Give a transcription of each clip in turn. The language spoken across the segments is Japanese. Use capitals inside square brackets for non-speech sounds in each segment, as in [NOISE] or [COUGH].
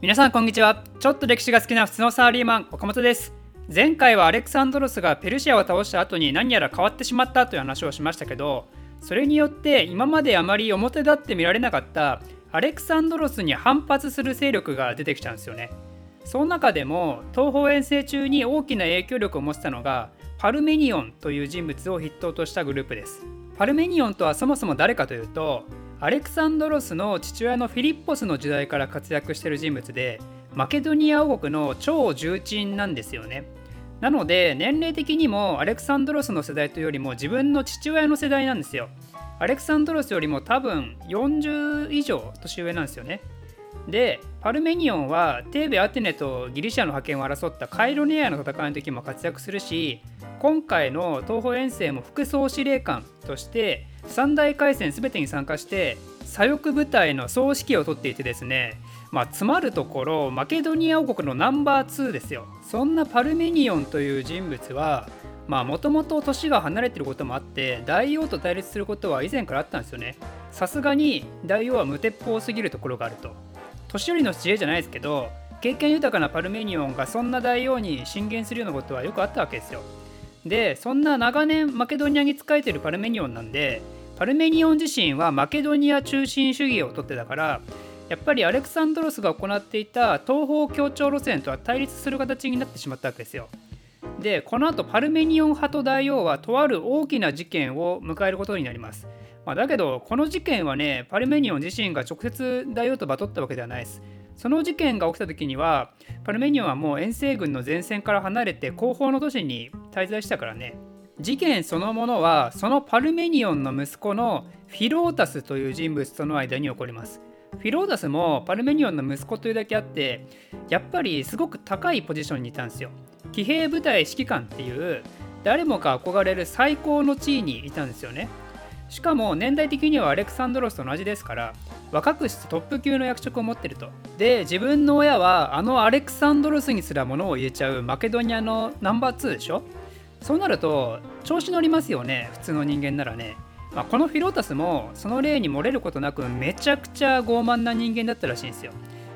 皆さんこんにちは。ちょっと歴史が好きな普通のサラリーマン岡本です。前回はアレクサンドロスがペルシアを倒した後に何やら変わってしまったという話をしましたけどそれによって今まであまり表立って見られなかったアレクサンドロスに反発する勢力が出てきちゃうんですよね。その中でも東方遠征中に大きな影響力を持ったのがパルメニオンという人物を筆頭としたグループです。パルメニオンとはそもそも誰かというとアレクサンドロスの父親のフィリッポスの時代から活躍している人物でマケドニア王国の超重鎮なんですよね。なので年齢的にもアレクサンドロスの世代というよりも自分の父親の世代なんですよ。アレクサンドロスよりも多分40以上年上なんですよね。でパルメニオンはテーベ・アテネとギリシャの覇権を争ったカイロネアの戦いの時も活躍するし今回の東方遠征も副総司令官として三大海戦全てに参加して左翼部隊の総指揮を取っていてですねまあ、詰まるところマケドニア王国のナンバー2ですよ。そんなパルメニオンという人物はもともと年が離れてることもあって大王と対立することは以前からあったんですよね。さすがに大王は無鉄砲すぎるところがあると。年寄りの知恵じゃないですけど経験豊かなパルメニオンがそんな大王に進言するようなことはよくあったわけですよでそんな長年マケドニアに仕えてるパルメニオンなんでパルメニオン自身はマケドニア中心主義をとってたからやっぱりアレクサンドロスが行っていた東方協調路線とは対立する形になってしまったわけですよ。でこの後パルメニオン派と大王はとある大きな事件を迎えることになります。まあ、だけどこの事件はねパルメニオン自身が直接大王とバトったわけではないです。その事件が起きた時にはパルメニオンはもう遠征軍の前線から離れて後方の都市に滞在したからね。事件そのものはそのパルメニオンの息子のフィロータスという人物との間に起こります。フィローダスもパルメニオンの息子というだけあってやっぱりすごく高いポジションにいたんですよ。騎兵部隊指揮官っていう誰もが憧れる最高の地位にいたんですよね。しかも年代的にはアレクサンドロスと同じですから若くしてトップ級の役職を持ってると。で自分の親はあのアレクサンドロスにすら物を言えちゃうマケドニアのナンバー2でしょ？そうなると調子乗りますよね普通の人間ならね。まあ、このフィロータスもその例に漏れることなくめちゃくちゃ傲慢な人間だったらしいんですよ、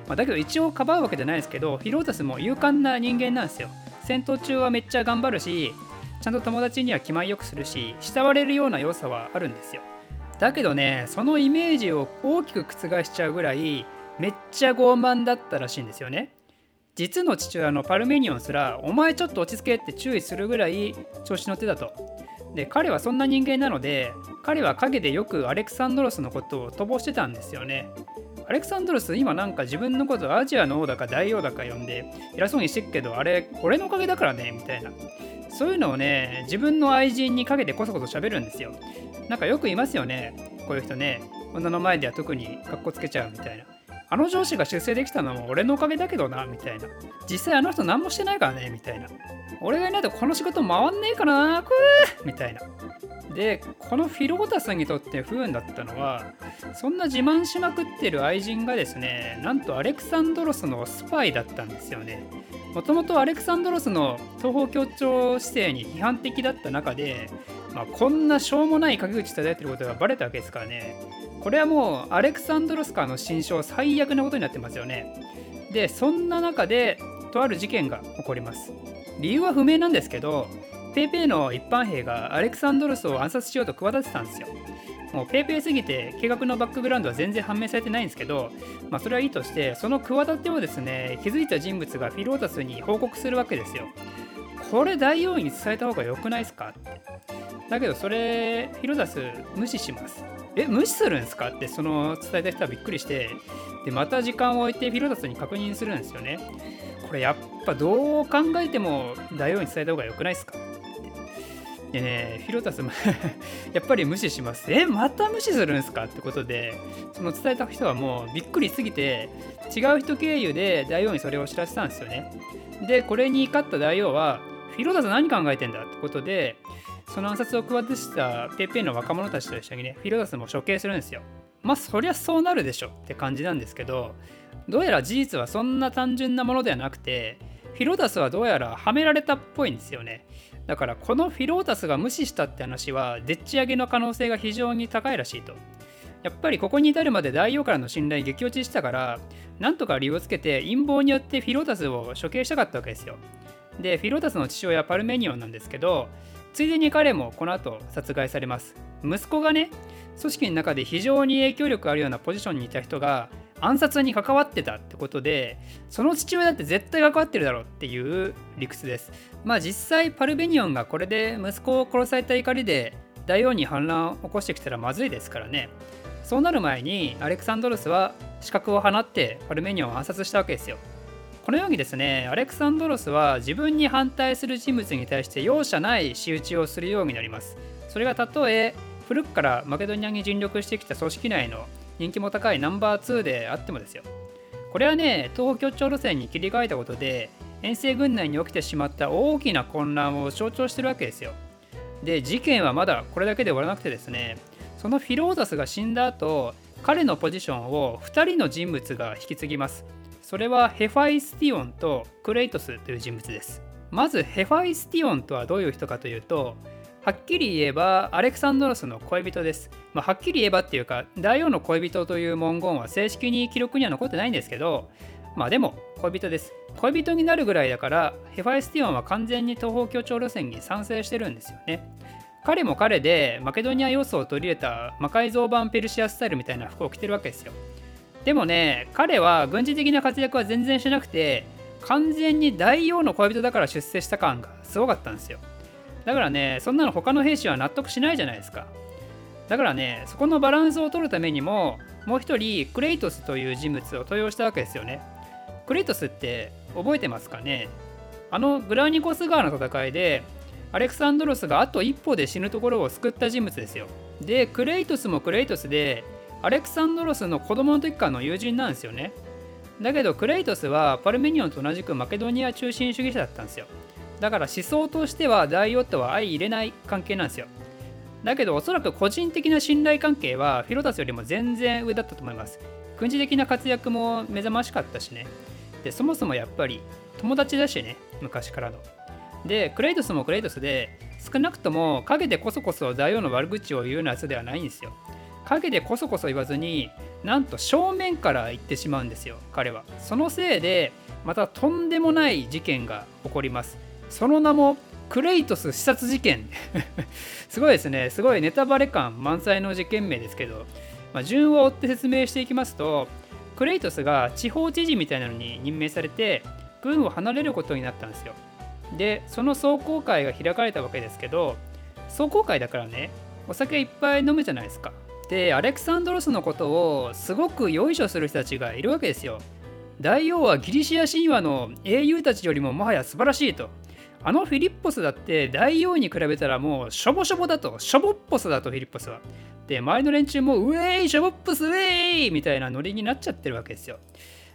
まあ、だけど一応かばうわけじゃないですけどフィロータスも勇敢な人間なんですよ。戦闘中はめっちゃ頑張るしちゃんと友達には気前よくするし慕われるような良さはあるんですよ。だけどねそのイメージを大きく覆しちゃうぐらいめっちゃ傲慢だったらしいんですよね。実の父親のパルメニオンすらお前ちょっと落ち着けって注意するぐらい調子乗ってたと。で彼はそんな人間なので彼は陰でよくアレクサンドロスのことを飛ばしてたんですよね。アレクサンドロス今なんか自分のことアジアの王だか大王だか呼んで偉そうにしてっけどあれ俺のおかげだからねみたいな。そういうのをね自分の愛人にかけてこそこそ喋るんですよ。なんかよくいますよねこういう人ね。女の前では特にかっこつけちゃうみたいな。あの上司が出世できたのも俺のおかげだけどなみたいな。実際あの人何もしてないからねみたいな。俺がいないとこの仕事回んねえかなくーみたいな。でこのフィロータスにとって不運だったのはそんな自慢しまくってる愛人がですねなんとアレクサンドロスのスパイだったんですよね。もともとアレクサンドロスの東方協調姿勢に批判的だった中で、まあ、こんなしょうもない陰口叩いてることがバレたわけですからね。これはもうアレクサンドロスからの心象最悪なことになってますよね。でそんな中でとある事件が起こります。理由は不明なんですけど PayPay の一般兵がアレクサンドロスを暗殺しようと企てたんですよ。もう PayPay すぎて計画のバックグラウンドは全然判明されてないんですけど、まあ、それはいいとしてその企てをですね気づいた人物がフィロータスに報告するわけですよ。これ大王に伝えた方が良くないですか？だけどそれフィロータス無視します。え無視するんですか？ってその伝えた人はびっくりしてでまた時間を置いてフィロータスに確認するんですよね。これやっぱどう考えても大王に伝えた方が良くないですか？でね、フィロタスも [LAUGHS] やっぱり無視します。え、また無視するんですか？ってことで、その伝えた人はもうびっくりすぎて、違う人経由で大王にそれを知らせたんですよね。で、これに勝った大王は、フィロタス何考えてんだ？ってことで、その暗殺を企てしたペペの若者たちと一緒にね、フィロタスも処刑するんですよ。まあ、そりゃそうなるでしょって感じなんですけど、どうやら事実はそんな単純なものではなくてフィロータスはどうやらはめられたっぽいんですよね。だからこのフィロータスが無視したって話はでっち上げの可能性が非常に高いらしいと。やっぱりここに至るまで大王からの信頼激落ちしたからなんとか理由をつけて陰謀によってフィロータスを処刑したかったわけですよ。でフィロータスの父親パルメニオンなんですけどついでに彼もこの後殺害されます。息子がね組織の中で非常に影響力あるようなポジションにいた人が暗殺に関わってたってことでその父親だって絶対関わってるだろうっていう理屈です。まあ実際パルベニオンがこれで息子を殺された怒りで大王に反乱を起こしてきたらまずいですからね。そうなる前にアレクサンドロスは資格を放ってパルメニオンを暗殺したわけですよ。のようにですねアレクサンドロスは自分に反対する人物に対して容赦ない仕打ちをするようになります。それがたとえ古くからマケドニアに尽力してきた組織内の人気も高いナンバー2であってもですよ。これはね東北協調路線に切り替えたことで遠征軍内に起きてしまった大きな混乱を象徴してるわけですよ。で事件はまだこれだけで終わらなくてですねそのフィロータスが死んだ後彼のポジションを2人の人物が引き継ぎます。それはヘファイスティオンとクレイトスという人物ですまずヘファイスティオンとはどういう人かというとはっきり言えばアレクサンドロスの恋人です。まあ、はっきり言えばっていうか大王の恋人という文言は正式に記録には残ってないんですけどまあでも恋人です。恋人になるぐらいだからヘファイスティオンは完全に東方協調路線に賛成してるんですよね。彼も彼でマケドニア要素を取り入れた魔改造版ペルシアスタイルみたいな服を着てるわけですよ。でもね彼は軍事的な活躍は全然しなくて完全に大王の恋人だから出世した感がすごかったんですよ。だからね、そんなの他の兵士は納得しないじゃないですか。だからね、そこのバランスを取るためにも、もう一人、クレイトスという人物を登用したわけですよね。クレイトスって覚えてますかね？あのグラニコス川の戦いで、アレクサンドロスがあと一歩で死ぬところを救った人物ですよ。で、クレイトスもクレイトスで、アレクサンドロスの子供の時からの友人なんですよね。だけどクレイトスはパルメニオンと同じくマケドニア中心主義者だったんですよ。だから思想としては大王とは相入れない関係なんですよ。だけどおそらく個人的な信頼関係はフィロタスよりも全然上だったと思います。軍事的な活躍も目覚ましかったしね。で、そもそもやっぱり友達だしね、昔からの。で、クレイトスもクレイトスで、少なくとも陰でこそこそ大王の悪口を言うようなやつではないんですよ。陰でこそこそ言わずに、なんと正面から言ってしまうんですよ、彼は。そのせいで、またとんでもない事件が起こります。その名もクレイトス視察事件。[LAUGHS] すごいですね。すごいネタバレ感満載の事件名ですけど、まあ、順を追って説明していきますとクレイトスが地方知事みたいなのに任命されて軍を離れることになったんですよ。でその壮行会が開かれたわけですけど壮行会だからねお酒いっぱい飲むじゃないですか。でアレクサンドロスのことをすごくよいしょする人たちがいるわけですよ大王はギリシア神話の英雄たちよりももはや素晴らしいとあのフィリッポスだって大王に比べたらもうしょぼしょぼだと、しょぼっぽスだとフィリッポスは。で、周りの連中もウェイ、しょぼっぽスウェイみたいなノリになっちゃってるわけですよ。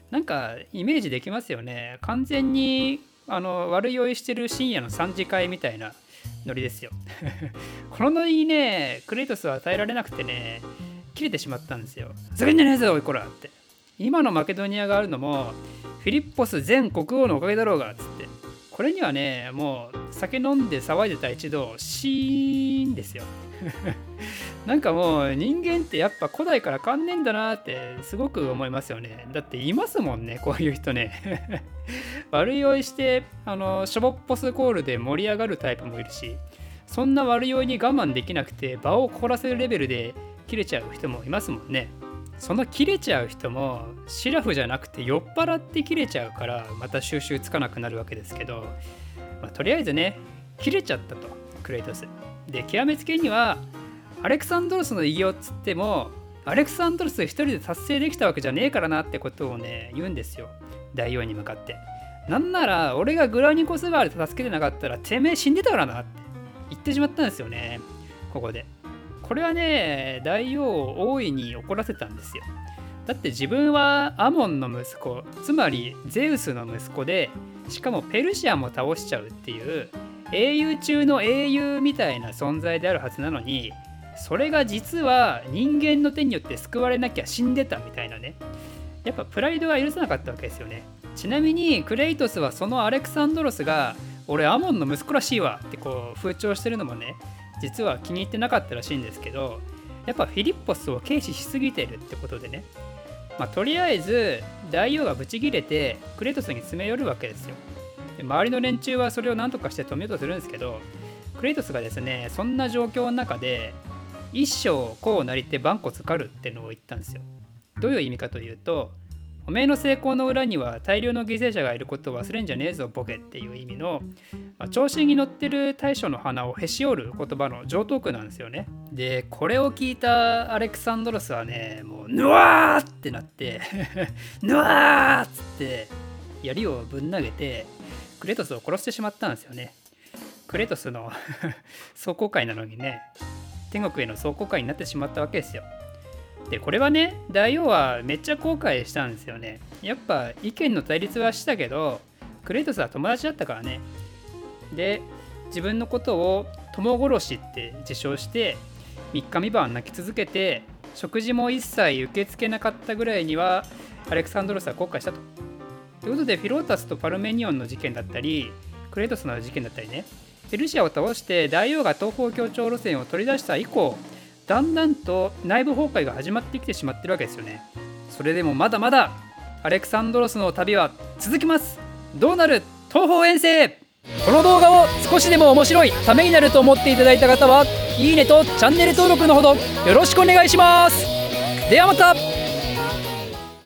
なんかイメージできますよね。完全にあの悪酔いしてる深夜の3次会みたいなノリですよ。[LAUGHS] このノリにね、クレイトスは与えられなくてね、切れてしまったんですよ。ふざけんじゃねえぞ、おいこらって。今のマケドニアがあるのも、フィリッポス前国王のおかげだろうが、つって。これにはねもう酒飲んで騒いでた一度シーンですよなんかもう人間ってやっぱ古代から変わんねえんだなってすごく思いますよね。だっていますもんねこういう人ね。[LAUGHS] 悪酔いしてあのショボッポスコールで盛り上がるタイプもいるしそんな悪酔いに我慢できなくて場を凍らせるレベルで切れちゃう人もいますもんね。その切れちゃう人もシラフじゃなくて酔っ払って切れちゃうからまた収集つかなくなるわけですけど、まあ、とりあえずね切れちゃったとクレイトス。で極めつけにはアレクサンドロスの偉業っつってもアレクサンドロス一人で達成できたわけじゃねえからなってことをね言うんですよ。大王に向かって。なんなら俺がグラニコスバーで助けてなかったらてめえ死んでたからなって。言ってしまったんですよね。ここで。これはね大王を大いに怒らせたんですよ。だって自分はアモンの息子つまりゼウスの息子でしかもペルシアも倒しちゃうっていう英雄中の英雄みたいな存在であるはずなのにそれが実は人間の手によって救われなきゃ死んでたみたいなね。やっぱプライドが許さなかったわけですよね。ちなみにクレイトスはそのアレクサンドロスが俺アモンの息子らしいわってこう風潮してるのもね実は気に入ってなかったらしいんですけどやっぱフィリッポスを軽視しすぎてるってことでね、まあ、とりあえず大王がブチギレてクレイトスに詰め寄るわけですよ。で周りの連中はそれを何とかして止めようとするんですけどクレイトスがですねそんな状況の中で一生こうなりて万骨狩るってのを言ったんですよ。どういう意味かというとおめえの成功の裏には大量の犠牲者がいることを忘れんじゃねえぞボケっていう意味の、まあ、調子に乗ってる大将の鼻をへし折る言葉の上等句なんですよね。でこれを聞いたアレクサンドロスはねもうぬわーってなって [LAUGHS] ぬわーっつって槍をぶん投げてクレトスを殺してしまったんですよね。クレトスの [LAUGHS] 壮行会なのにね天国への壮行会になってしまったわけですよ。でこれはね大王はめっちゃ後悔したんですよね。やっぱ意見の対立はしたけどクレイトスは友達だったからね。で自分のことを友殺しって自称して3日3晩泣き続けて食事も一切受け付けなかったぐらいにはアレクサンドロスは後悔したと。ということでフィロータスとパルメニオンの事件だったりクレイトスの事件だったりねペルシアを倒して大王が東方協調路線を取り出した以降だんだんと内部崩壊が始まってきてしまってるわけですよね。それでもまだまだアレクサンドロスの旅は続きます。どうなる東方遠征。この動画を少しでも面白いためになると思っていただいた方はいいねとチャンネル登録のほどよろしくお願いします。ではまた。